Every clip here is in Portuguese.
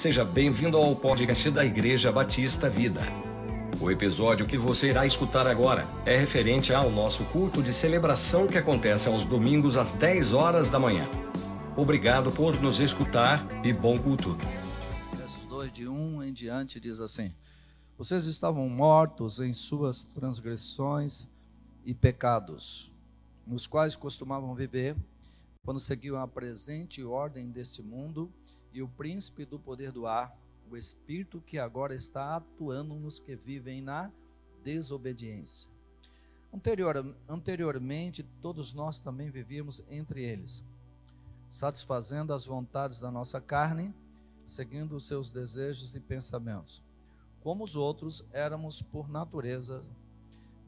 Seja bem-vindo ao podcast da Igreja Batista Vida. O episódio que você irá escutar agora é referente ao nosso culto de celebração que acontece aos domingos às 10 horas da manhã. Obrigado por nos escutar e bom culto. Versos 2 de 1 em diante diz assim: Vocês estavam mortos em suas transgressões e pecados, nos quais costumavam viver quando seguiam a presente ordem deste mundo e o príncipe do poder do ar, o espírito que agora está atuando nos que vivem na desobediência. Anterior, anteriormente, todos nós também vivíamos entre eles, satisfazendo as vontades da nossa carne, seguindo os seus desejos e pensamentos. Como os outros, éramos por natureza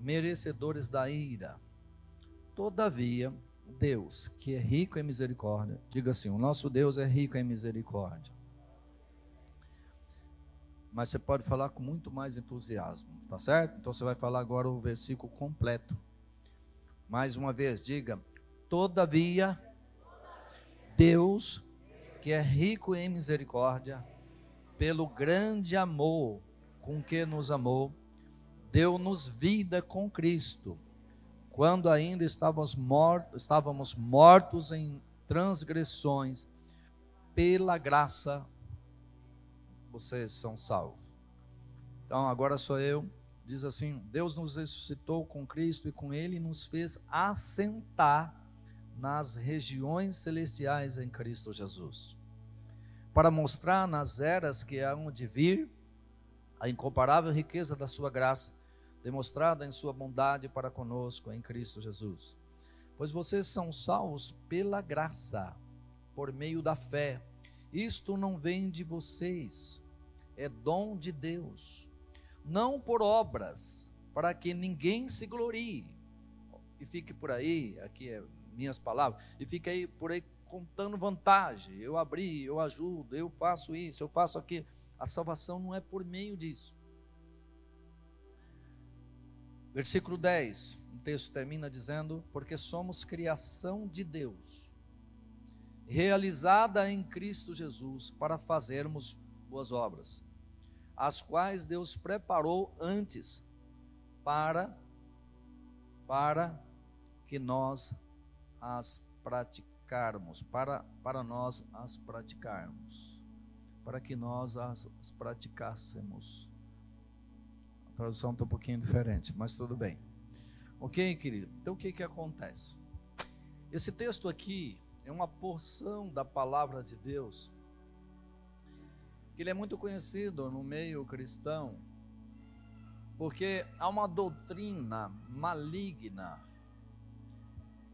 merecedores da ira. Todavia, Deus, que é rico em misericórdia. Diga assim: o nosso Deus é rico em misericórdia. Mas você pode falar com muito mais entusiasmo, tá certo? Então você vai falar agora o versículo completo. Mais uma vez, diga: Todavia, Deus, que é rico em misericórdia, pelo grande amor com que nos amou, deu-nos vida com Cristo quando ainda estávamos mortos, estávamos mortos em transgressões, pela graça vocês são salvos. Então agora sou eu. Diz assim: Deus nos ressuscitou com Cristo e com Ele nos fez assentar nas regiões celestiais em Cristo Jesus, para mostrar nas eras que hão de vir a incomparável riqueza da Sua graça demonstrada em sua bondade para conosco em Cristo Jesus. Pois vocês são salvos pela graça, por meio da fé. Isto não vem de vocês, é dom de Deus, não por obras, para que ninguém se glorie. E fique por aí, aqui é minhas palavras, e fique aí por aí contando vantagem. Eu abri, eu ajudo, eu faço isso, eu faço aquilo. A salvação não é por meio disso. Versículo 10, o texto termina dizendo: Porque somos criação de Deus, realizada em Cristo Jesus, para fazermos boas obras, as quais Deus preparou antes para para que nós as praticarmos, para, para nós as praticarmos, para que nós as, as praticássemos. Tradução está um pouquinho diferente, mas tudo bem. Ok, querido? Então o que, que acontece? Esse texto aqui é uma porção da palavra de Deus, que ele é muito conhecido no meio cristão, porque há uma doutrina maligna,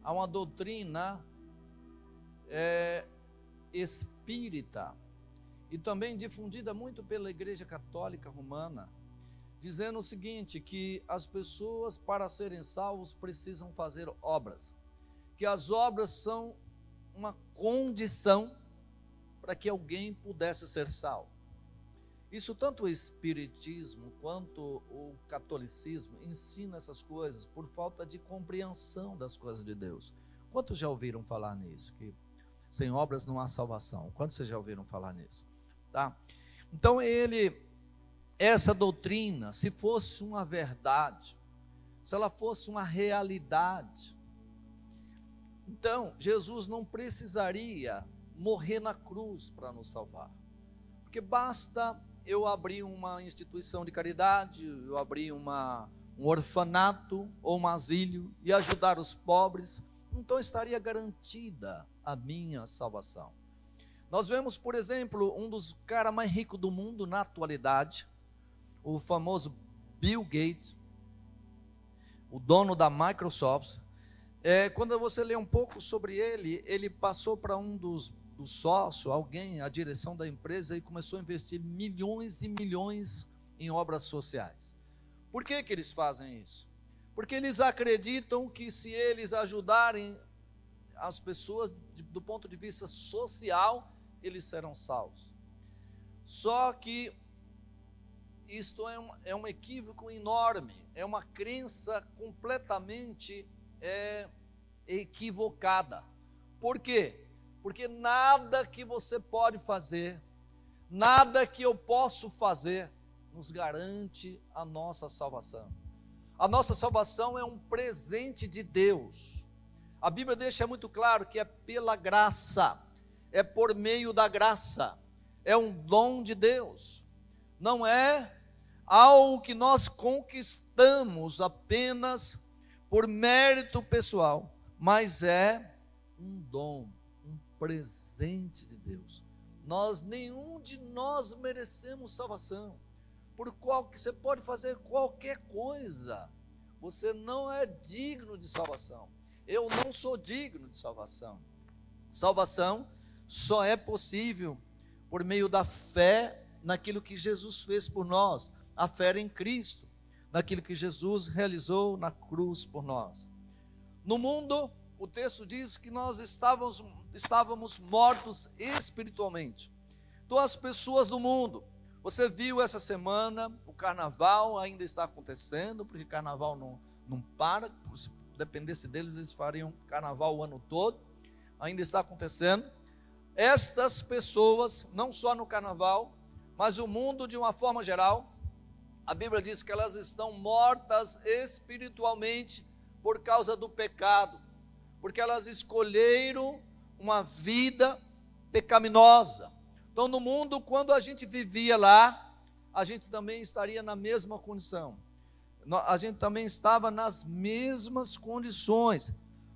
há uma doutrina é, espírita, e também difundida muito pela Igreja Católica Romana, dizendo o seguinte: que as pessoas, para serem salvos, precisam fazer obras, que as obras são uma condição para que alguém pudesse ser salvo. Isso tanto o espiritismo quanto o catolicismo ensina essas coisas por falta de compreensão das coisas de Deus. Quantos já ouviram falar nisso? Que sem obras não há salvação. Quantos já ouviram falar nisso? Tá? Então ele essa doutrina, se fosse uma verdade, se ela fosse uma realidade, então Jesus não precisaria morrer na cruz para nos salvar, porque basta eu abrir uma instituição de caridade, eu abrir uma, um orfanato ou um asilo e ajudar os pobres, então estaria garantida a minha salvação. Nós vemos, por exemplo, um dos caras mais ricos do mundo na atualidade, o famoso Bill Gates, o dono da Microsoft, é, quando você lê um pouco sobre ele, ele passou para um dos, dos sócios, alguém, a direção da empresa, e começou a investir milhões e milhões em obras sociais. Por que, que eles fazem isso? Porque eles acreditam que se eles ajudarem as pessoas do ponto de vista social, eles serão salvos. Só que isto é um, é um equívoco enorme, é uma crença completamente é, equivocada. Por quê? Porque nada que você pode fazer, nada que eu posso fazer nos garante a nossa salvação. A nossa salvação é um presente de Deus. A Bíblia deixa muito claro que é pela graça, é por meio da graça, é um dom de Deus. Não é algo que nós conquistamos apenas por mérito pessoal, mas é um dom, um presente de Deus. Nós nenhum de nós merecemos salvação. Por qual que você pode fazer qualquer coisa, você não é digno de salvação. Eu não sou digno de salvação. Salvação só é possível por meio da fé naquilo que Jesus fez por nós, a fé em Cristo, naquilo que Jesus realizou na cruz por nós. No mundo, o texto diz que nós estávamos estávamos mortos espiritualmente. Então, as pessoas do mundo, você viu essa semana, o carnaval ainda está acontecendo, porque carnaval não, não para, se dependesse deles, eles fariam carnaval o ano todo, ainda está acontecendo. Estas pessoas, não só no carnaval, mas o mundo de uma forma geral, a Bíblia diz que elas estão mortas espiritualmente por causa do pecado, porque elas escolheram uma vida pecaminosa. Então, no mundo, quando a gente vivia lá, a gente também estaria na mesma condição. A gente também estava nas mesmas condições.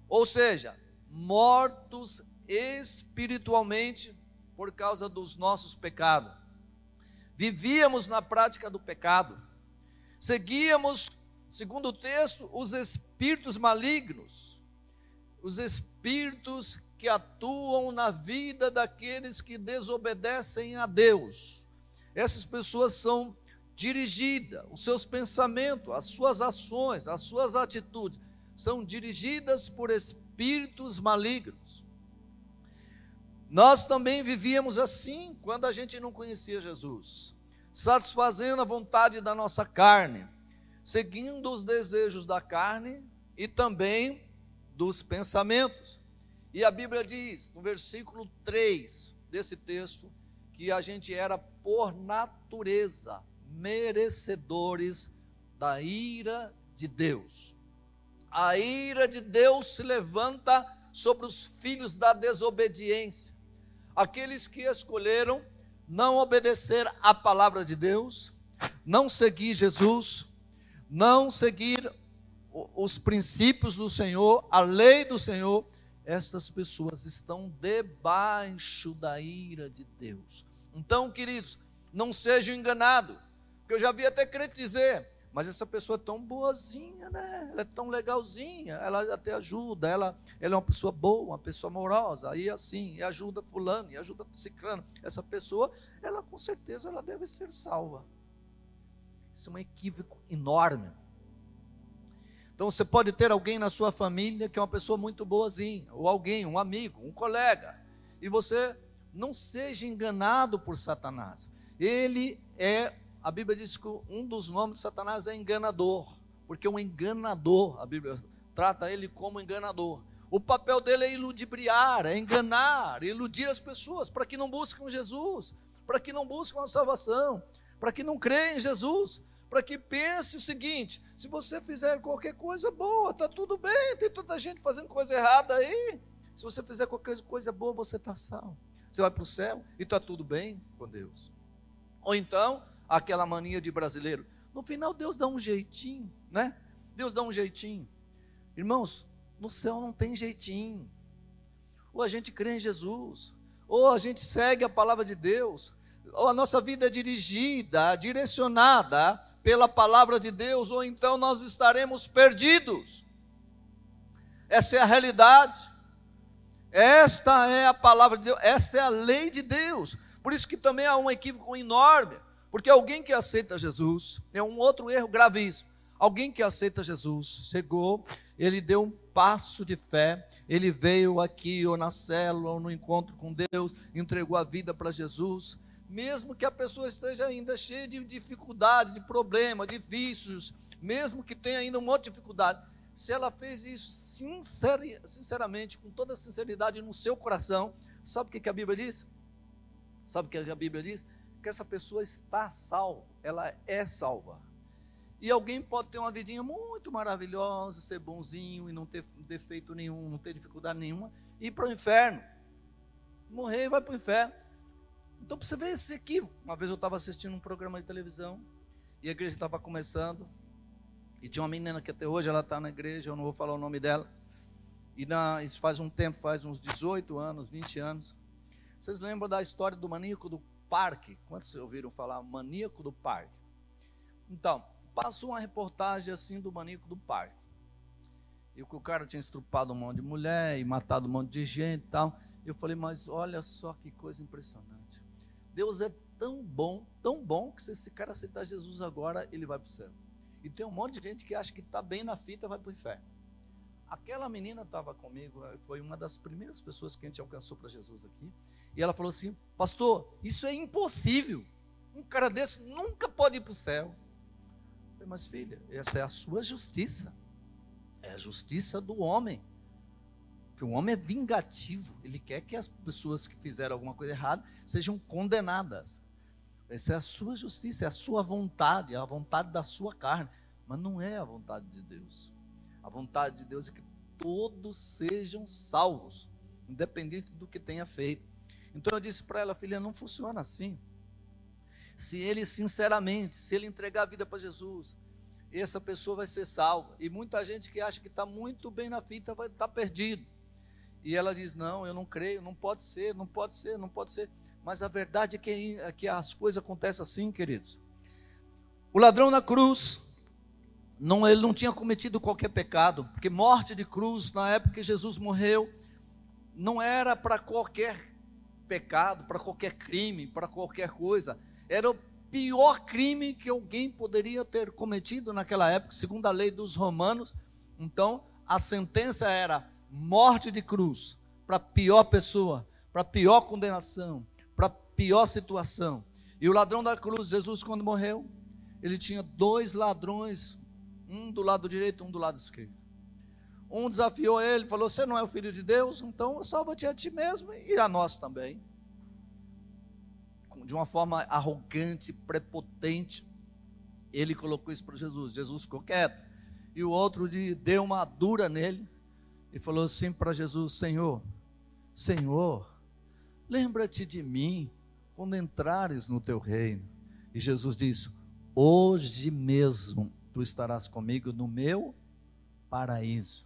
Ou seja, mortos espiritualmente por causa dos nossos pecados. Vivíamos na prática do pecado. Seguíamos, segundo o texto, os espíritos malignos. Os espíritos que atuam na vida daqueles que desobedecem a Deus. Essas pessoas são dirigidas, os seus pensamentos, as suas ações, as suas atitudes são dirigidas por espíritos malignos. Nós também vivíamos assim quando a gente não conhecia Jesus, satisfazendo a vontade da nossa carne, seguindo os desejos da carne e também dos pensamentos. E a Bíblia diz, no versículo 3 desse texto, que a gente era por natureza merecedores da ira de Deus. A ira de Deus se levanta sobre os filhos da desobediência, aqueles que escolheram não obedecer à palavra de Deus, não seguir Jesus, não seguir os princípios do Senhor, a lei do Senhor estas pessoas estão debaixo da ira de Deus. Então, queridos, não sejam enganados, porque eu já vi até crente dizer, mas essa pessoa é tão boazinha, né? Ela é tão legalzinha, ela até ajuda, ela, ela é uma pessoa boa, uma pessoa amorosa, aí assim, e ajuda fulano, e ajuda ciclano. Essa pessoa, ela com certeza ela deve ser salva. Isso é um equívoco enorme. Então você pode ter alguém na sua família que é uma pessoa muito boazinha, ou alguém, um amigo, um colega, e você não seja enganado por Satanás. Ele é, a Bíblia diz que um dos nomes de Satanás é enganador, porque um enganador, a Bíblia trata ele como enganador. O papel dele é iludibriar, é enganar, iludir as pessoas para que não busquem Jesus, para que não busquem a salvação, para que não creem em Jesus para que pense o seguinte: se você fizer qualquer coisa boa, está tudo bem, tem tanta gente fazendo coisa errada aí. Se você fizer qualquer coisa boa, você está salvo. Você vai para o céu e está tudo bem com Deus. Ou então, aquela mania de brasileiro. No final, Deus dá um jeitinho, né? Deus dá um jeitinho. Irmãos, no céu não tem jeitinho. Ou a gente crê em Jesus, ou a gente segue a palavra de Deus, ou a nossa vida é dirigida, direcionada pela palavra de Deus, ou então nós estaremos perdidos. Essa é a realidade. Esta é a palavra de Deus, esta é a lei de Deus. Por isso que também há um equívoco enorme, porque alguém que aceita Jesus, é um outro erro gravíssimo. Alguém que aceita Jesus, chegou, ele deu um passo de fé, ele veio aqui ou na célula ou no encontro com Deus, entregou a vida para Jesus, mesmo que a pessoa esteja ainda cheia de dificuldade, de problema, de vícios, mesmo que tenha ainda um monte de dificuldade, se ela fez isso sinceramente, com toda sinceridade no seu coração, sabe o que a Bíblia diz? Sabe o que a Bíblia diz? Que essa pessoa está salva, ela é salva. E alguém pode ter uma vidinha muito maravilhosa, ser bonzinho e não ter defeito nenhum, não ter dificuldade nenhuma, e ir para o inferno. Morrer e vai para o inferno. Então, para você ver esse aqui, uma vez eu estava assistindo um programa de televisão, e a igreja estava começando, e tinha uma menina que até hoje ela está na igreja, eu não vou falar o nome dela, e na, isso faz um tempo, faz uns 18 anos, 20 anos. Vocês lembram da história do maníaco do parque? Quantos ouviram falar maníaco do parque? Então, passou uma reportagem assim do maníaco do parque. E que o cara tinha estrupado um monte de mulher e matado um monte de gente e tal. Eu falei, mas olha só que coisa impressionante. Deus é tão bom, tão bom, que se esse cara aceitar Jesus agora, ele vai para o céu. E tem um monte de gente que acha que está bem na fita, vai para o inferno. Aquela menina estava comigo, eh, foi uma das primeiras pessoas que a gente alcançou para Jesus aqui. E ela falou assim: Pastor, isso é impossível. Um cara desse nunca pode ir para o céu. falei, Mas filha, essa é a sua justiça. É a justiça do homem. Porque o homem é vingativo. Ele quer que as pessoas que fizeram alguma coisa errada sejam condenadas. Essa é a sua justiça, é a sua vontade, é a vontade da sua carne. Mas não é a vontade de Deus. A vontade de Deus é que todos sejam salvos, independente do que tenha feito. Então eu disse para ela, filha, não funciona assim. Se ele sinceramente, se ele entregar a vida para Jesus, essa pessoa vai ser salva. E muita gente que acha que está muito bem na fita vai estar tá perdido. E ela diz: Não, eu não creio, não pode ser, não pode ser, não pode ser. Mas a verdade é que, é que as coisas acontecem assim, queridos. O ladrão na cruz, não, ele não tinha cometido qualquer pecado, porque morte de cruz, na época que Jesus morreu, não era para qualquer pecado, para qualquer crime, para qualquer coisa. Era o pior crime que alguém poderia ter cometido naquela época, segundo a lei dos romanos. Então, a sentença era morte de cruz para a pior pessoa, para a pior condenação, para a pior situação. E o ladrão da cruz, Jesus, quando morreu, ele tinha dois ladrões um do lado direito, um do lado esquerdo. Um desafiou ele, falou: Você não é o filho de Deus, então salva-te a ti mesmo e a nós também. De uma forma arrogante, prepotente, ele colocou isso para Jesus. Jesus ficou quieto. E o outro deu uma dura nele e falou assim para Jesus: Senhor, Senhor, lembra-te de mim quando entrares no teu reino. E Jesus disse: Hoje mesmo tu estarás comigo no meu paraíso.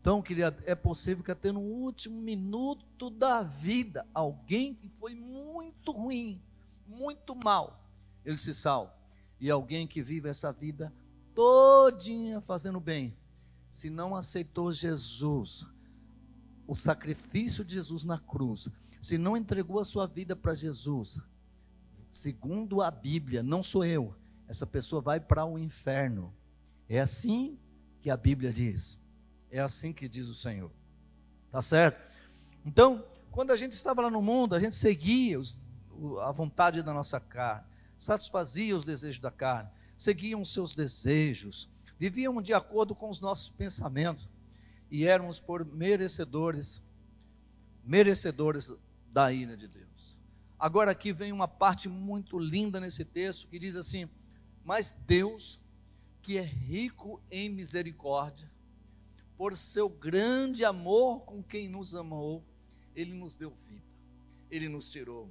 Então, querida, é possível que até no último minuto da vida, alguém que foi muito ruim, muito mal, ele se salve. E alguém que vive essa vida todinha fazendo bem, se não aceitou Jesus, o sacrifício de Jesus na cruz, se não entregou a sua vida para Jesus, segundo a Bíblia, não sou eu, essa pessoa vai para o inferno. É assim que a Bíblia diz. É assim que diz o Senhor. Tá certo? Então, quando a gente estava lá no mundo, a gente seguia os, a vontade da nossa carne, satisfazia os desejos da carne, seguiam os seus desejos, viviam de acordo com os nossos pensamentos e éramos por merecedores, merecedores da ira de Deus. Agora aqui vem uma parte muito linda nesse texto que diz assim: mas Deus, que é rico em misericórdia, por seu grande amor com quem nos amou, Ele nos deu vida, Ele nos tirou.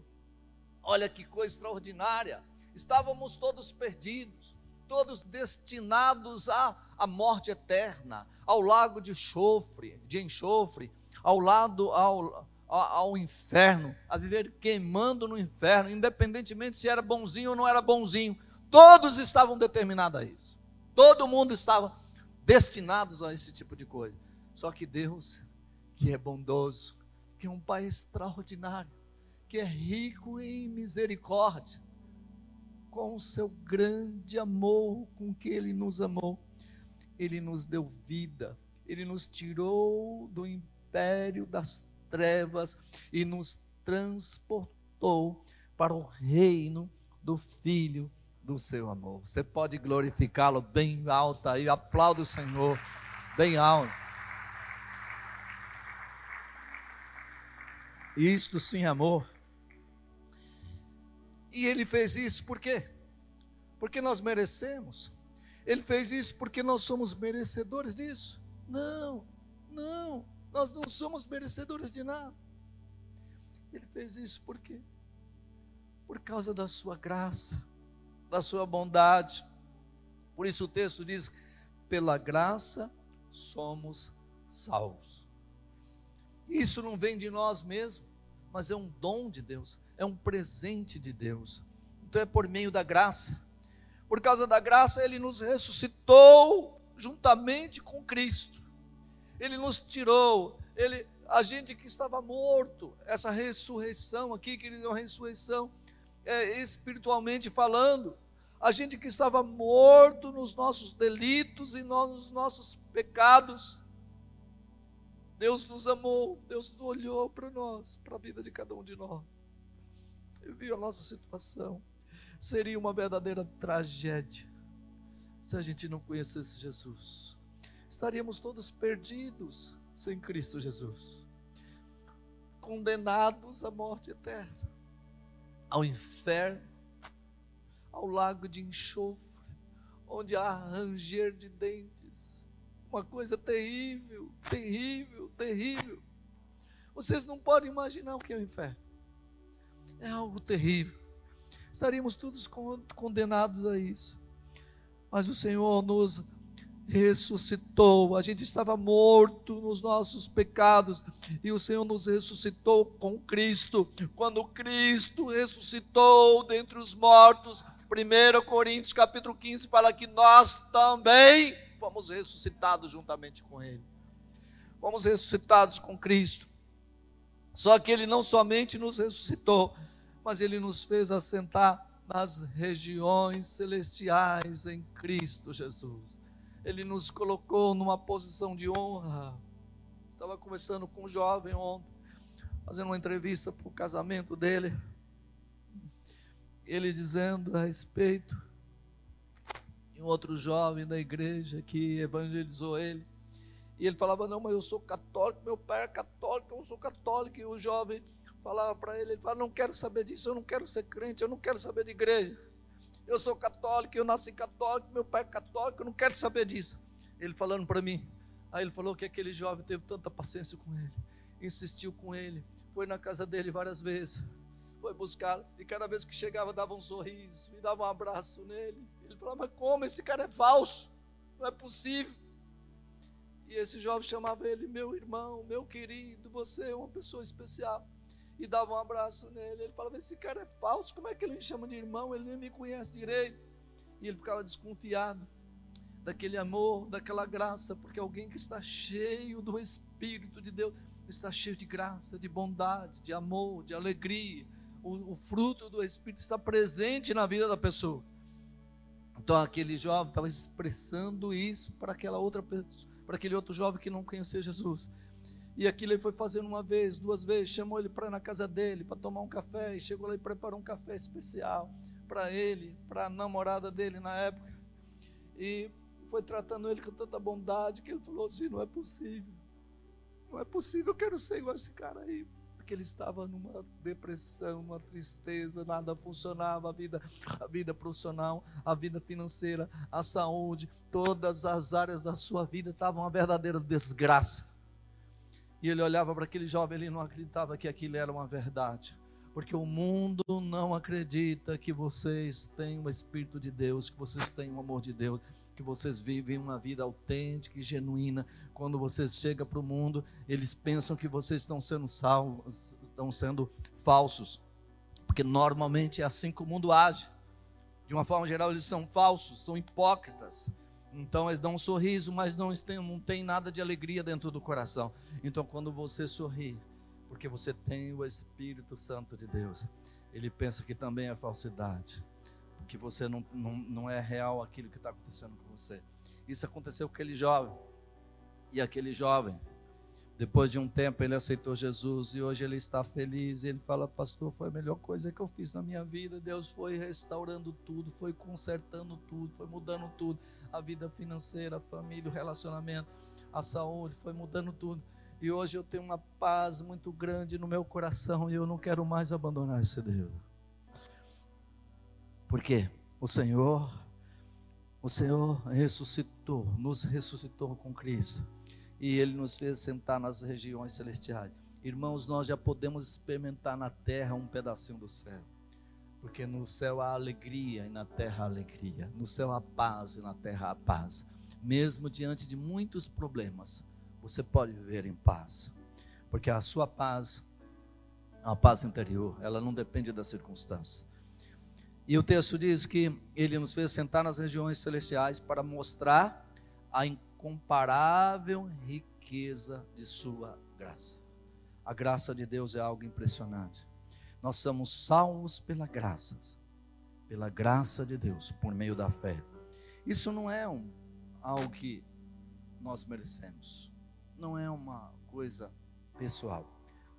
Olha que coisa extraordinária! Estávamos todos perdidos, todos destinados à, à morte eterna, ao lago de enxofre, de enxofre, ao lado ao, ao inferno, a viver queimando no inferno, independentemente se era bonzinho ou não era bonzinho Todos estavam determinados a isso. Todo mundo estava destinados a esse tipo de coisa. Só que Deus, que é bondoso, que é um Pai extraordinário, que é rico em misericórdia, com o seu grande amor com que Ele nos amou, Ele nos deu vida, Ele nos tirou do império das trevas e nos transportou para o reino do Filho do seu amor. Você pode glorificá-lo bem alto aí, aplauda o Senhor bem alto. Isto sim, amor. E ele fez isso por quê? Porque nós merecemos. Ele fez isso porque nós somos merecedores disso. Não, não, nós não somos merecedores de nada. Ele fez isso por quê? Por causa da sua graça, da sua bondade. Por isso o texto diz: pela graça somos salvos. Isso não vem de nós mesmos, mas é um dom de Deus, é um presente de Deus. Então é por meio da graça. Por causa da graça, Ele nos ressuscitou juntamente com Cristo. Ele nos tirou, Ele, a gente que estava morto, essa ressurreição aqui, querido, é uma ressurreição é, espiritualmente falando, a gente que estava morto nos nossos delitos e nos nossos pecados, Deus nos amou, Deus olhou para nós, para a vida de cada um de nós. Ele viu a nossa situação. Seria uma verdadeira tragédia se a gente não conhecesse Jesus. Estaríamos todos perdidos sem Cristo Jesus, condenados à morte eterna, ao inferno, ao lago de enxofre, onde há ranger de dentes uma coisa terrível, terrível, terrível. Vocês não podem imaginar o que é o inferno. É algo terrível. Estaríamos todos condenados a isso. Mas o Senhor nos ressuscitou. A gente estava morto nos nossos pecados e o Senhor nos ressuscitou com Cristo. Quando Cristo ressuscitou dentre os mortos, 1 Coríntios capítulo 15 fala que nós também fomos ressuscitados juntamente com Ele. Fomos ressuscitados com Cristo. Só que Ele não somente nos ressuscitou, mas Ele nos fez assentar nas regiões celestiais em Cristo Jesus. Ele nos colocou numa posição de honra. Estava conversando com um jovem ontem, fazendo uma entrevista para o casamento dele. Ele dizendo a respeito um outro jovem da igreja que evangelizou ele. E ele falava: Não, mas eu sou católico, meu pai é católico, eu sou católico. E o jovem falava para ele: Ele falava, Não quero saber disso, eu não quero ser crente, eu não quero saber de igreja. Eu sou católico, eu nasci católico, meu pai é católico, eu não quero saber disso. Ele falando para mim. Aí ele falou que aquele jovem teve tanta paciência com ele, insistiu com ele, foi na casa dele várias vezes foi buscá-lo. E cada vez que chegava, dava um sorriso e dava um abraço nele. Ele falava: Mas como? Esse cara é falso. Não é possível. E esse jovem chamava ele, meu irmão, meu querido, você é uma pessoa especial. E dava um abraço nele. Ele falava: Esse cara é falso. Como é que ele me chama de irmão? Ele nem me conhece direito. E ele ficava desconfiado daquele amor, daquela graça, porque alguém que está cheio do Espírito de Deus está cheio de graça, de bondade, de amor, de alegria, o, o fruto do Espírito está presente na vida da pessoa. Então aquele jovem estava expressando isso para aquela outra pessoa, para aquele outro jovem que não conhecia Jesus. E aquilo ele foi fazendo uma vez, duas vezes, chamou ele para na casa dele para tomar um café, e chegou lá e preparou um café especial para ele, para a namorada dele na época. E foi tratando ele com tanta bondade que ele falou assim: não é possível, não é possível, eu quero ser igual esse cara aí porque ele estava numa depressão, uma tristeza, nada funcionava, a vida, a vida profissional, a vida financeira, a saúde, todas as áreas da sua vida estavam uma verdadeira desgraça. E ele olhava para aquele jovem, ele não acreditava que aquilo era uma verdade porque o mundo não acredita que vocês têm o Espírito de Deus, que vocês têm o amor de Deus, que vocês vivem uma vida autêntica e genuína. Quando vocês chegam para o mundo, eles pensam que vocês estão sendo salvos, estão sendo falsos, porque normalmente é assim que o mundo age. De uma forma geral, eles são falsos, são hipócritas. Então eles dão um sorriso, mas não tem, não tem nada de alegria dentro do coração. Então quando você sorri, porque você tem o Espírito Santo de Deus. Ele pensa que também é falsidade, que você não, não, não é real aquilo que está acontecendo com você. Isso aconteceu com aquele jovem. E aquele jovem, depois de um tempo, ele aceitou Jesus e hoje ele está feliz. Ele fala: Pastor, foi a melhor coisa que eu fiz na minha vida. Deus foi restaurando tudo, foi consertando tudo, foi mudando tudo. A vida financeira, a família, o relacionamento, a saúde, foi mudando tudo. E hoje eu tenho uma paz muito grande no meu coração e eu não quero mais abandonar esse Deus. Porque o Senhor, o Senhor ressuscitou, nos ressuscitou com Cristo. E Ele nos fez sentar nas regiões celestiais. Irmãos, nós já podemos experimentar na terra um pedacinho do céu. Porque no céu há alegria e na terra há alegria. No céu há paz e na terra há paz. Mesmo diante de muitos problemas, você pode viver em paz. Porque a sua paz uma paz interior, ela não depende da circunstância. E o texto diz que ele nos fez sentar nas regiões celestiais para mostrar a incomparável riqueza de sua graça. A graça de Deus é algo impressionante. Nós somos salvos pela graça, pela graça de Deus, por meio da fé. Isso não é um, algo que nós merecemos, não é uma coisa pessoal,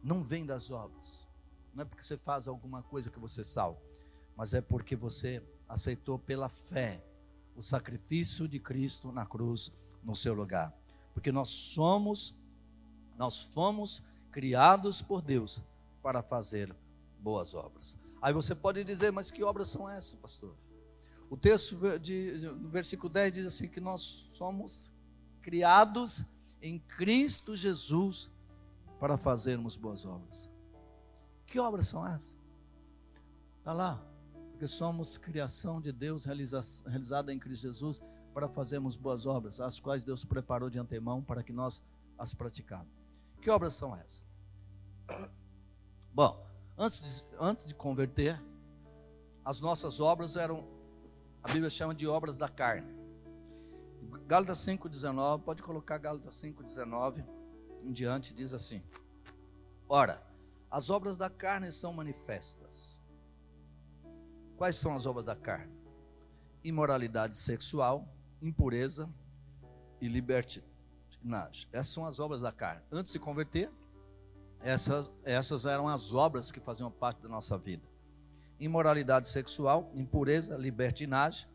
não vem das obras, não é porque você faz alguma coisa que você salva, mas é porque você aceitou pela fé o sacrifício de Cristo na cruz no seu lugar, porque nós somos, nós fomos criados por Deus para fazer boas obras. Aí você pode dizer, mas que obras são essas, pastor? O texto de, no versículo 10 diz assim: que nós somos criados em Cristo Jesus para fazermos boas obras. Que obras são essas? Está lá, porque somos criação de Deus realiza, realizada em Cristo Jesus para fazermos boas obras, as quais Deus preparou de antemão para que nós as praticássemos. Que obras são essas? Bom, Antes de, antes de converter, as nossas obras eram, a Bíblia chama de obras da carne. Gálatas 5,19, pode colocar Gálatas 5,19 em diante, diz assim: Ora, as obras da carne são manifestas. Quais são as obras da carne? Imoralidade sexual, impureza e libertinagem. Essas são as obras da carne. Antes de se converter, essas, essas eram as obras que faziam parte da nossa vida: imoralidade sexual, impureza, libertinagem,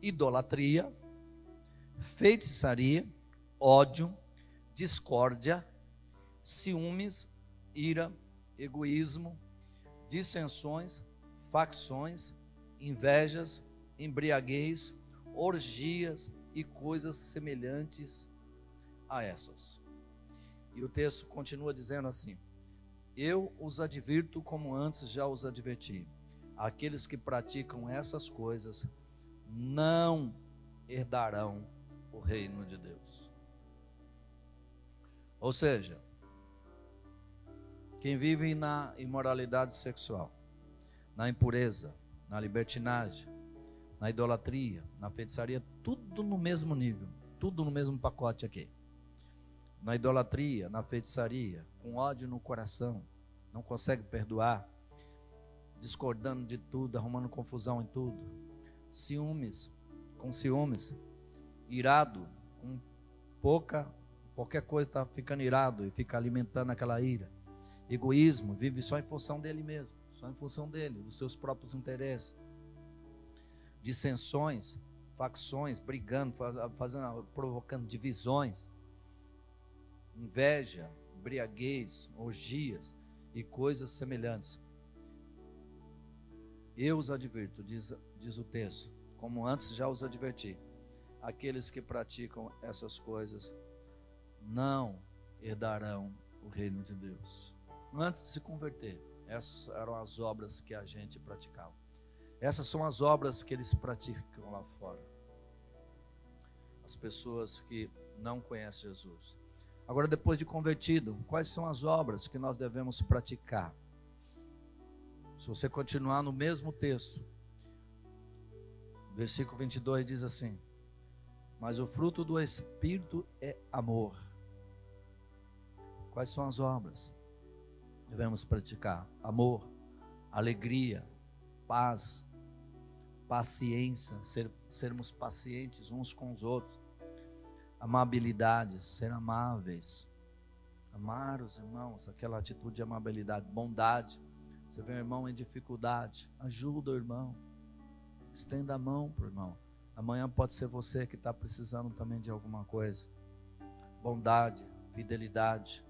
idolatria, feitiçaria, ódio, discórdia, ciúmes, ira, egoísmo, dissensões, facções, invejas, embriaguez, orgias e coisas semelhantes a essas. E o texto continua dizendo assim: eu os advirto como antes já os adverti. Aqueles que praticam essas coisas não herdarão reino de Deus. Ou seja, quem vive na imoralidade sexual, na impureza, na libertinagem, na idolatria, na feitiçaria, tudo no mesmo nível, tudo no mesmo pacote aqui na idolatria, na feitiçaria, com ódio no coração, não consegue perdoar, discordando de tudo, arrumando confusão em tudo, ciúmes, com ciúmes, irado, com pouca, qualquer coisa está ficando irado e fica alimentando aquela ira, egoísmo, vive só em função dele mesmo, só em função dele, dos seus próprios interesses, dissensões, facções, brigando, fazendo, provocando divisões inveja, embriaguez, orgias e coisas semelhantes. Eu os advirto, diz, diz o texto, como antes já os adverti. Aqueles que praticam essas coisas não herdarão o reino de Deus. Antes de se converter, essas eram as obras que a gente praticava. Essas são as obras que eles praticam lá fora. As pessoas que não conhecem Jesus. Agora, depois de convertido, quais são as obras que nós devemos praticar? Se você continuar no mesmo texto, versículo 22 diz assim: Mas o fruto do Espírito é amor. Quais são as obras? Devemos praticar amor, alegria, paz, paciência, ser, sermos pacientes uns com os outros, amabilidade, ser amáveis, amar os irmãos, aquela atitude de amabilidade, bondade. Você vê um irmão em dificuldade, ajuda o irmão, estenda a mão para o irmão. Amanhã pode ser você que está precisando também de alguma coisa. Bondade, fidelidade,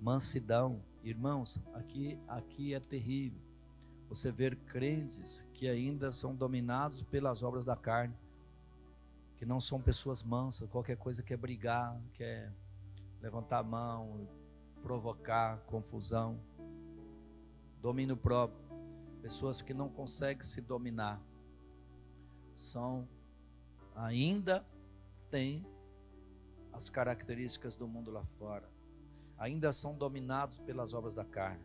mansidão. Irmãos, aqui, aqui é terrível. você ver crentes que ainda são dominados pelas obras da carne, que não são pessoas mansas, qualquer coisa quer brigar, quer levantar a mão, provocar confusão, domínio próprio, pessoas que não conseguem se dominar, são ainda têm as características do mundo lá fora, ainda são dominados pelas obras da carne,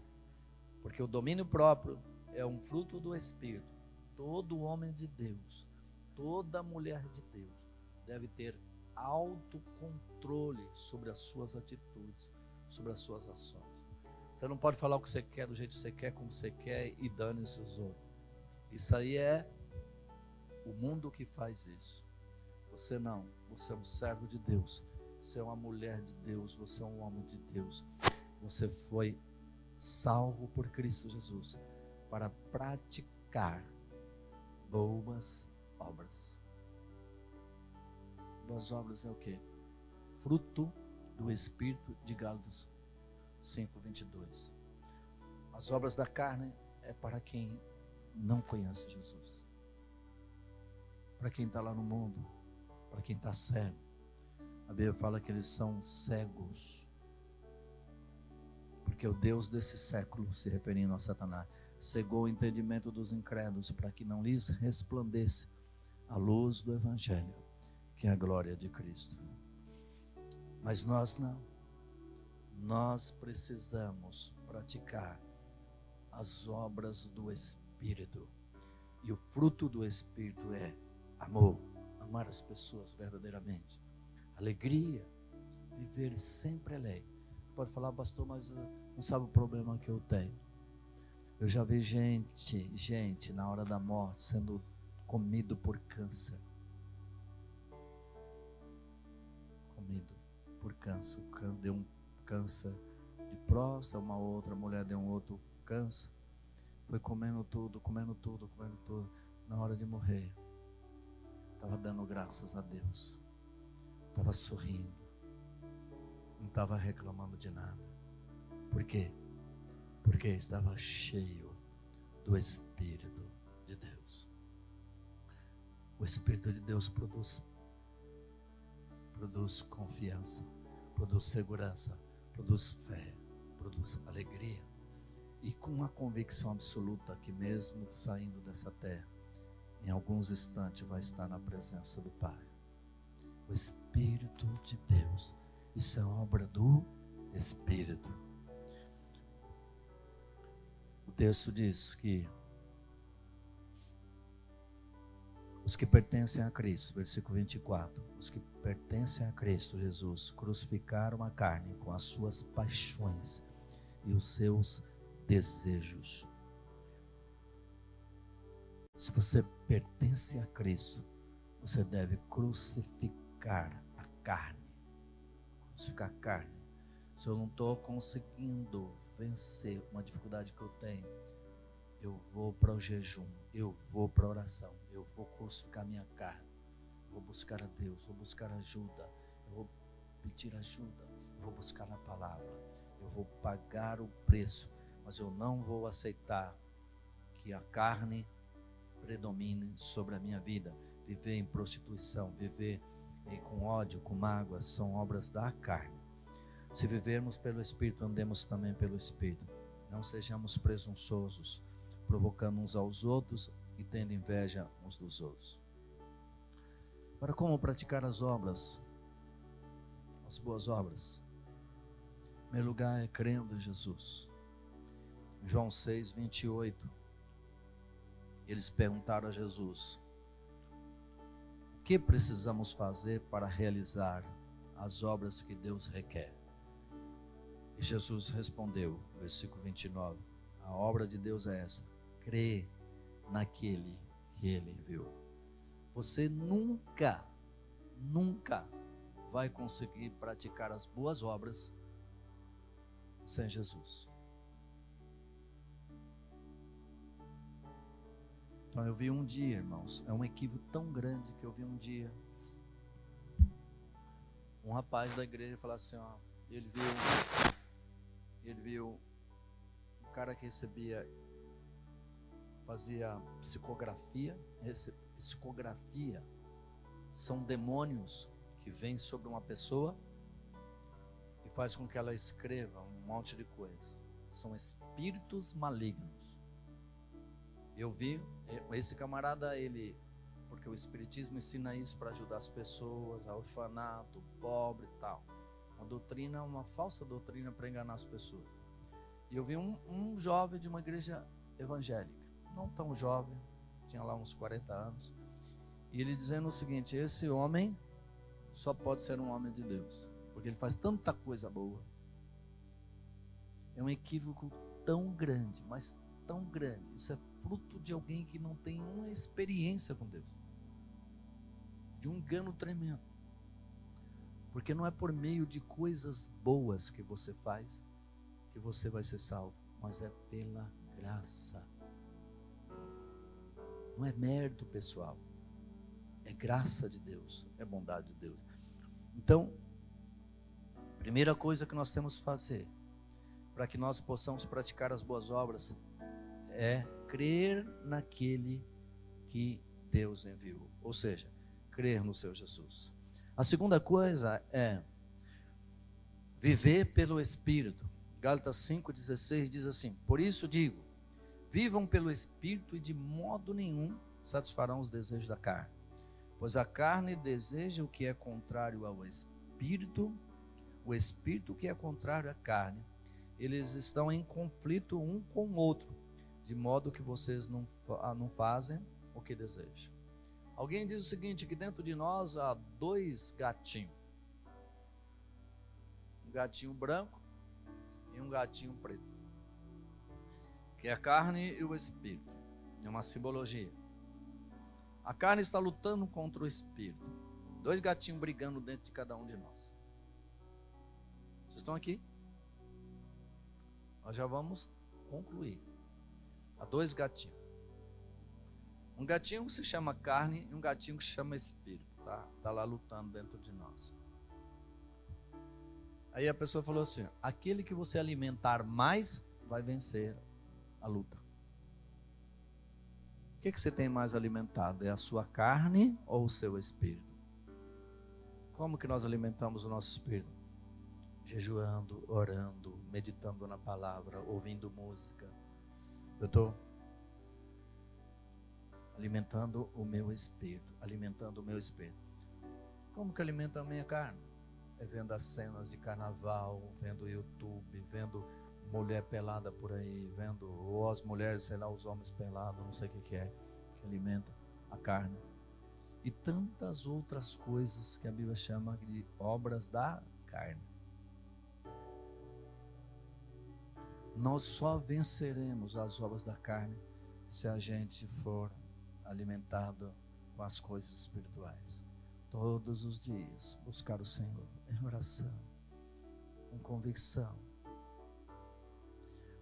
porque o domínio próprio é um fruto do Espírito. Todo homem de Deus, toda mulher de Deus deve ter autocontrole sobre as suas atitudes, sobre as suas ações. Você não pode falar o que você quer do jeito que você quer, como você quer e dane-se os outros. Isso aí é o mundo que faz isso. Você não, você é um servo de Deus. Você é uma mulher de Deus, você é um homem de Deus. Você foi salvo por Cristo Jesus para praticar boas obras. Boas obras é o que? Fruto do Espírito de Gálatas 5:22. As obras da carne é para quem não conhece Jesus. Para quem está lá no mundo, para quem está cego. A Bíblia fala que eles são cegos. Porque o Deus desse século, se referindo a Satanás, cegou o entendimento dos incrédulos para que não lhes resplandeça a luz do Evangelho, que é a glória de Cristo. Mas nós não. Nós precisamos praticar as obras do Espírito. E o fruto do Espírito é amor, amar as pessoas verdadeiramente, alegria, viver sempre alegre. Pode falar, pastor, mas não sabe o problema que eu tenho. Eu já vi gente, gente, na hora da morte sendo comido por câncer. Comido por câncer. Deu um câncer de próstata, uma outra mulher deu um outro câncer. Foi comendo tudo, comendo tudo, comendo tudo. Na hora de morrer, estava dando graças a Deus. Estava sorrindo. Não estava reclamando de nada. Por quê? porque estava cheio do Espírito de Deus. O Espírito de Deus produz produz confiança, produz segurança, produz fé, produz alegria e com uma convicção absoluta que mesmo saindo dessa terra, em alguns instantes vai estar na presença do Pai. O Espírito de Deus, isso é obra do Espírito texto diz que os que pertencem a Cristo, versículo 24, os que pertencem a Cristo Jesus crucificaram a carne com as suas paixões e os seus desejos. Se você pertence a Cristo, você deve crucificar a carne. Crucificar a carne se eu não estou conseguindo vencer uma dificuldade que eu tenho, eu vou para o jejum, eu vou para a oração, eu vou crucificar minha carne, vou buscar a Deus, vou buscar ajuda, eu vou pedir ajuda, eu vou buscar na palavra, eu vou pagar o preço, mas eu não vou aceitar que a carne predomine sobre a minha vida. Viver em prostituição, viver com ódio, com mágoa, são obras da carne. Se vivermos pelo Espírito, andemos também pelo Espírito. Não sejamos presunçosos, provocando uns aos outros e tendo inveja uns dos outros. Para como praticar as obras, as boas obras? Em primeiro lugar é crendo em Jesus. João 6, 28. Eles perguntaram a Jesus: O que precisamos fazer para realizar as obras que Deus requer? E Jesus respondeu, versículo 29, a obra de Deus é essa: crê naquele que ele enviou. Você nunca, nunca vai conseguir praticar as boas obras sem Jesus. Eu vi um dia, irmãos, é um equívoco tão grande que eu vi um dia um rapaz da igreja falar assim, ó, ele viu ele viu um cara que recebia fazia psicografia. Psicografia são demônios que vêm sobre uma pessoa e faz com que ela escreva um monte de coisa. São espíritos malignos. Eu vi esse camarada, ele porque o espiritismo ensina isso para ajudar as pessoas, a orfanato, pobre e tal. Uma doutrina, uma falsa doutrina para enganar as pessoas. E eu vi um, um jovem de uma igreja evangélica, não tão jovem, tinha lá uns 40 anos, e ele dizendo o seguinte: esse homem só pode ser um homem de Deus, porque ele faz tanta coisa boa. É um equívoco tão grande, mas tão grande. Isso é fruto de alguém que não tem uma experiência com Deus, de um engano tremendo. Porque não é por meio de coisas boas que você faz que você vai ser salvo, mas é pela graça. Não é mérito pessoal, é graça de Deus, é bondade de Deus. Então, primeira coisa que nós temos que fazer para que nós possamos praticar as boas obras é crer naquele que Deus enviou, ou seja, crer no seu Jesus. A segunda coisa é viver pelo Espírito. Gálatas 5,16 diz assim: Por isso digo, vivam pelo Espírito e de modo nenhum satisfarão os desejos da carne. Pois a carne deseja o que é contrário ao Espírito, o Espírito que é contrário à carne. Eles estão em conflito um com o outro, de modo que vocês não, não fazem o que desejam. Alguém diz o seguinte: que dentro de nós há dois gatinhos. Um gatinho branco e um gatinho preto. Que é a carne e o espírito. É uma simbologia. A carne está lutando contra o espírito. Dois gatinhos brigando dentro de cada um de nós. Vocês estão aqui? Nós já vamos concluir. Há dois gatinhos. Um gatinho que se chama carne e um gatinho que se chama espírito, tá? Tá lá lutando dentro de nós. Aí a pessoa falou assim: aquele que você alimentar mais vai vencer a luta. O que, que você tem mais alimentado? É a sua carne ou o seu espírito? Como que nós alimentamos o nosso espírito? Jejuando, orando, meditando na palavra, ouvindo música. Eu estou alimentando o meu espírito, alimentando o meu espírito. Como que alimenta a minha carne? É vendo as cenas de carnaval, vendo YouTube, vendo mulher pelada por aí, vendo ou as mulheres, sei lá, os homens pelados, não sei o que, que é, que alimenta a carne. E tantas outras coisas que a Bíblia chama de obras da carne. Nós só venceremos as obras da carne se a gente for alimentado com as coisas espirituais. Todos os dias, buscar o Senhor em oração, com convicção.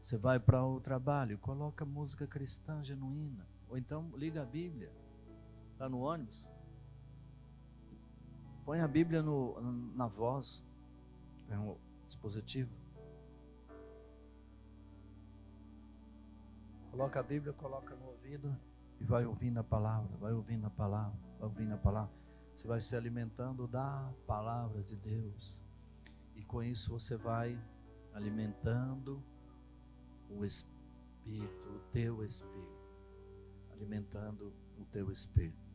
Você vai para o trabalho, coloca música cristã genuína, ou então liga a Bíblia. Está no ônibus? Põe a Bíblia no, na voz, tem um dispositivo. Coloca a Bíblia, coloca no ouvido e vai ouvindo a palavra, vai ouvindo a palavra, vai ouvindo a palavra. Você vai se alimentando da palavra de Deus. E com isso você vai alimentando o espírito, o teu espírito, alimentando o teu espírito.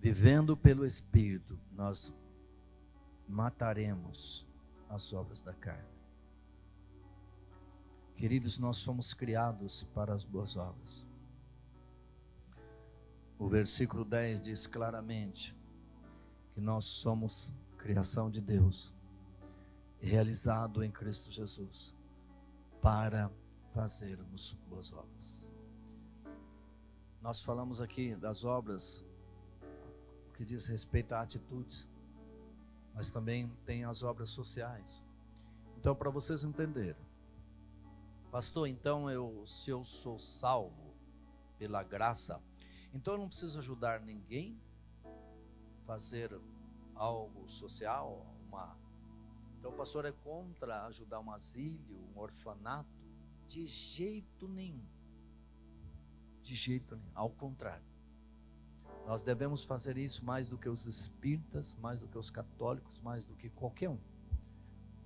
Vivendo pelo espírito, nós mataremos as obras da carne. Queridos, nós somos criados para as boas obras. O versículo 10 diz claramente que nós somos criação de Deus, realizado em Cristo Jesus, para fazermos boas obras. Nós falamos aqui das obras que diz respeito a atitudes, mas também tem as obras sociais. Então, para vocês entenderem, pastor, então eu, se eu sou salvo pela graça, então eu não preciso ajudar ninguém, fazer algo social, uma. Então o pastor é contra ajudar um asilo, um orfanato, de jeito nenhum. De jeito nenhum. Ao contrário. Nós devemos fazer isso mais do que os espíritas, mais do que os católicos, mais do que qualquer um.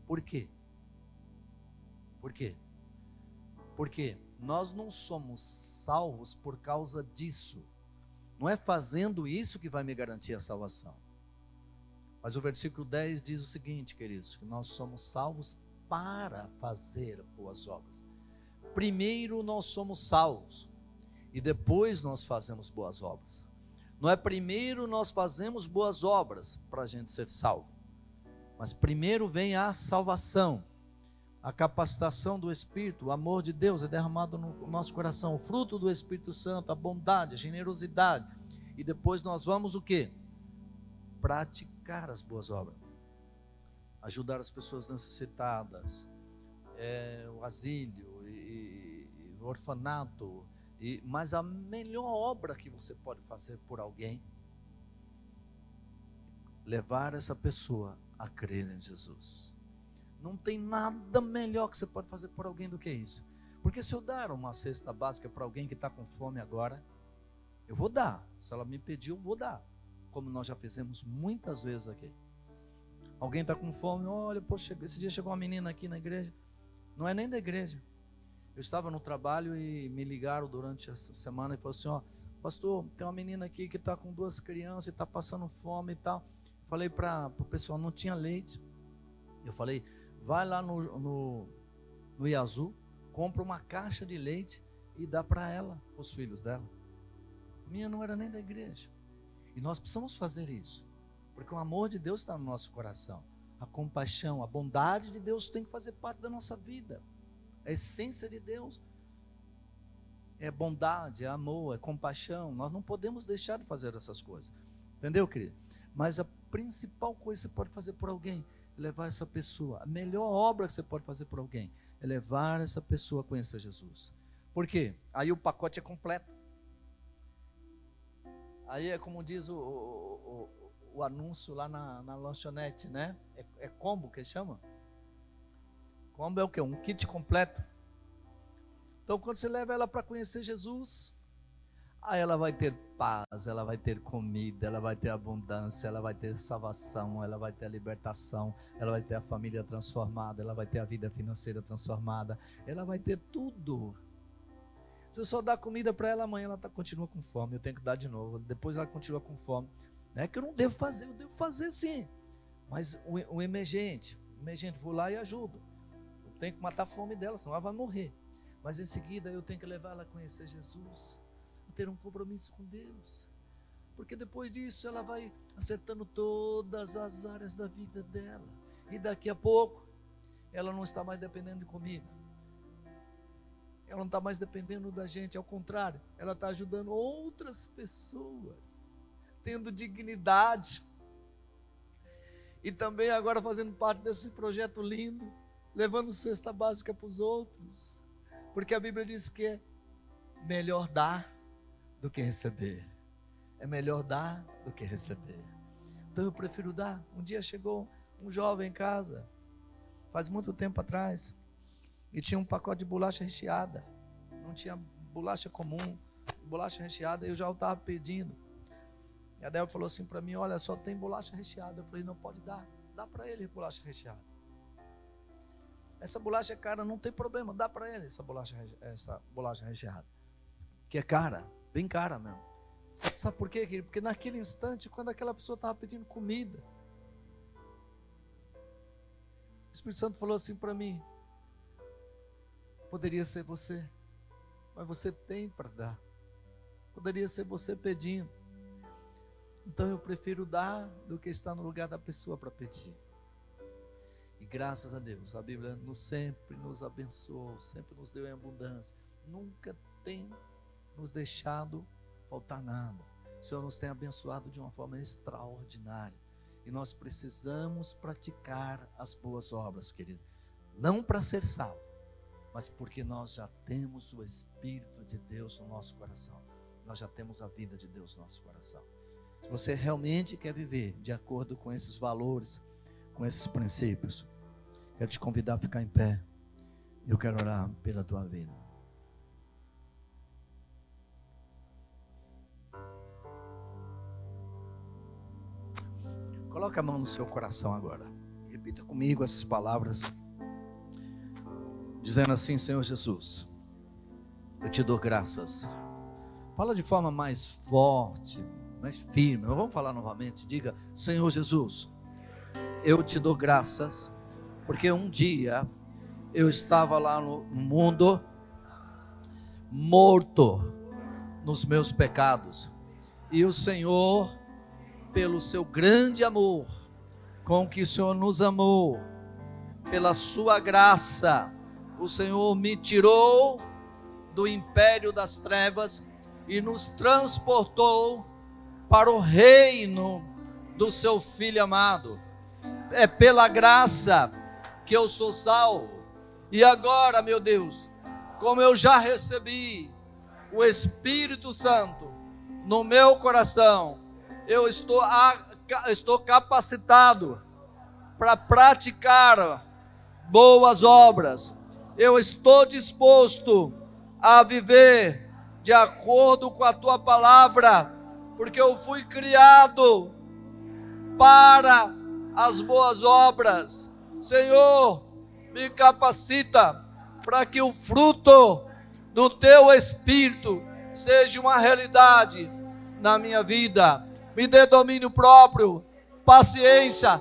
Por quê? Por quê? Porque nós não somos salvos por causa disso. Não é fazendo isso que vai me garantir a salvação. Mas o versículo 10 diz o seguinte, queridos: que nós somos salvos para fazer boas obras. Primeiro nós somos salvos e depois nós fazemos boas obras. Não é primeiro nós fazemos boas obras para a gente ser salvo, mas primeiro vem a salvação, a capacitação do Espírito, o amor de Deus é derramado no nosso coração, o fruto do Espírito Santo, a bondade, a generosidade, e depois nós vamos o que? Praticar as boas obras ajudar as pessoas necessitadas, é, o asilo, e, e, o orfanato. E, mas a melhor obra que você pode fazer por alguém, levar essa pessoa a crer em Jesus. Não tem nada melhor que você pode fazer por alguém do que isso. Porque se eu dar uma cesta básica para alguém que está com fome agora, eu vou dar. Se ela me pedir, eu vou dar. Como nós já fizemos muitas vezes aqui. Alguém está com fome, olha, poxa, esse dia chegou uma menina aqui na igreja, não é nem da igreja. Eu estava no trabalho e me ligaram durante essa semana e falaram assim: ó, pastor, tem uma menina aqui que está com duas crianças e está passando fome e tal. Falei para o pessoal, não tinha leite. Eu falei, vai lá no, no, no Iazu, compra uma caixa de leite e dá para ela, os filhos dela. Minha não era nem da igreja. E nós precisamos fazer isso. Porque o amor de Deus está no nosso coração. A compaixão, a bondade de Deus tem que fazer parte da nossa vida. A essência de Deus é bondade, é amor, é compaixão. Nós não podemos deixar de fazer essas coisas. Entendeu, querido? Mas a principal coisa que você pode fazer por alguém levar essa pessoa. A melhor obra que você pode fazer por alguém é levar essa pessoa a conhecer Jesus. Por quê? Aí o pacote é completo. Aí é como diz o, o, o anúncio lá na, na lanchonete, né? É, é combo que chama? Combo é o que? Um kit completo. Então, quando você leva ela para conhecer Jesus, aí ela vai ter paz, ela vai ter comida, ela vai ter abundância, ela vai ter salvação, ela vai ter a libertação, ela vai ter a família transformada, ela vai ter a vida financeira transformada, ela vai ter tudo. Você só dá comida para ela, amanhã ela tá, continua com fome, eu tenho que dar de novo. Depois ela continua com fome. Não é que eu não devo fazer, eu devo fazer sim. Mas o, o emergente, o emergente, vou lá e ajudo. Eu tenho que matar a fome dela, senão ela vai morrer. Mas em seguida eu tenho que levar ela a conhecer Jesus, ter um compromisso com Deus. Porque depois disso ela vai acertando todas as áreas da vida dela. E daqui a pouco ela não está mais dependendo de comida. Ela não está mais dependendo da gente, ao contrário, ela está ajudando outras pessoas tendo dignidade. E também agora fazendo parte desse projeto lindo, levando cesta básica para os outros. Porque a Bíblia diz que é melhor dar do que receber. É melhor dar do que receber. Então eu prefiro dar. Um dia chegou um jovem em casa, faz muito tempo atrás, e tinha um pacote de bolacha recheada. Não tinha bolacha comum, bolacha recheada, e eu já estava pedindo. E a Débora falou assim para mim: Olha, só tem bolacha recheada. Eu falei: Não pode dar, dá para ele bolacha recheada. Essa bolacha é cara, não tem problema, dá para ele essa bolacha, essa bolacha recheada. Que é cara, bem cara mesmo. Sabe por quê, querido? Porque naquele instante, quando aquela pessoa estava pedindo comida, o Espírito Santo falou assim para mim: Poderia ser você, mas você tem para dar. Poderia ser você pedindo. Então eu prefiro dar do que estar no lugar da pessoa para pedir. E graças a Deus, a Bíblia nos sempre nos abençoou, sempre nos deu em abundância. Nunca tem nos deixado faltar nada. O Senhor nos tem abençoado de uma forma extraordinária. E nós precisamos praticar as boas obras, querido. Não para ser salvo, mas porque nós já temos o Espírito de Deus no nosso coração. Nós já temos a vida de Deus no nosso coração. Se você realmente quer viver de acordo com esses valores, com esses princípios, quero te convidar a ficar em pé. Eu quero orar pela tua vida. Coloque a mão no seu coração agora. Repita comigo essas palavras, dizendo assim: Senhor Jesus, eu te dou graças. Fala de forma mais forte, mais firme. Vamos falar novamente. Diga: Senhor Jesus, eu te dou graças, porque um dia eu estava lá no mundo morto nos meus pecados, e o Senhor pelo seu grande amor, com que o Senhor nos amou, pela sua graça, o Senhor me tirou do império das trevas e nos transportou para o reino do seu filho amado. É pela graça que eu sou salvo. E agora, meu Deus, como eu já recebi o Espírito Santo no meu coração, eu estou, estou capacitado para praticar boas obras. Eu estou disposto a viver de acordo com a tua palavra, porque eu fui criado para as boas obras. Senhor, me capacita para que o fruto do teu espírito seja uma realidade na minha vida me dê domínio próprio, paciência,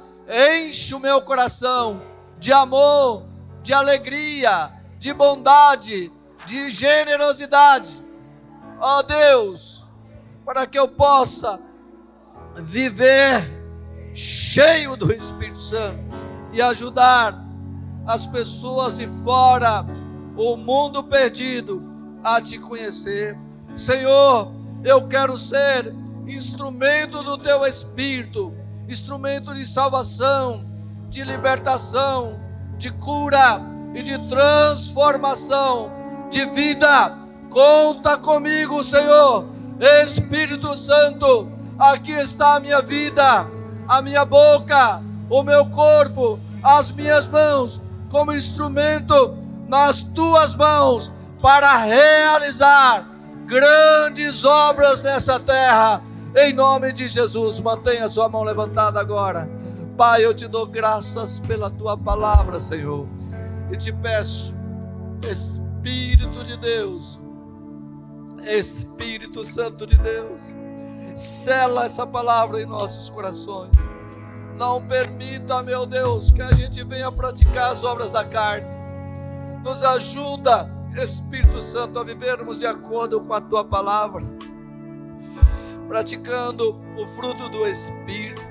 enche o meu coração de amor, de alegria, de bondade, de generosidade. Ó oh Deus, para que eu possa viver cheio do Espírito Santo e ajudar as pessoas de fora, o mundo perdido, a te conhecer. Senhor, eu quero ser instrumento do teu espírito, instrumento de salvação, de libertação, de cura e de transformação de vida. Conta comigo, Senhor. Espírito Santo, aqui está a minha vida, a minha boca, o meu corpo, as minhas mãos, como instrumento nas tuas mãos para realizar grandes obras nessa terra em nome de Jesus, mantenha sua mão levantada agora. Pai, eu te dou graças pela tua palavra, Senhor. E te peço, Espírito de Deus, Espírito Santo de Deus, sela essa palavra em nossos corações. Não permita, meu Deus, que a gente venha praticar as obras da carne. Nos ajuda, Espírito Santo, a vivermos de acordo com a tua palavra praticando o fruto do Espírito,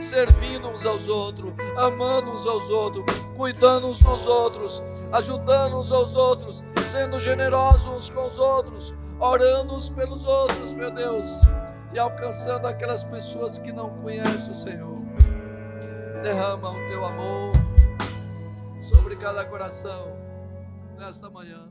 servindo uns aos outros, amando uns aos outros, cuidando uns dos outros, ajudando uns aos outros, sendo generosos uns com os outros, orando uns pelos outros, meu Deus, e alcançando aquelas pessoas que não conhecem o Senhor. Derrama o teu amor sobre cada coração nesta manhã.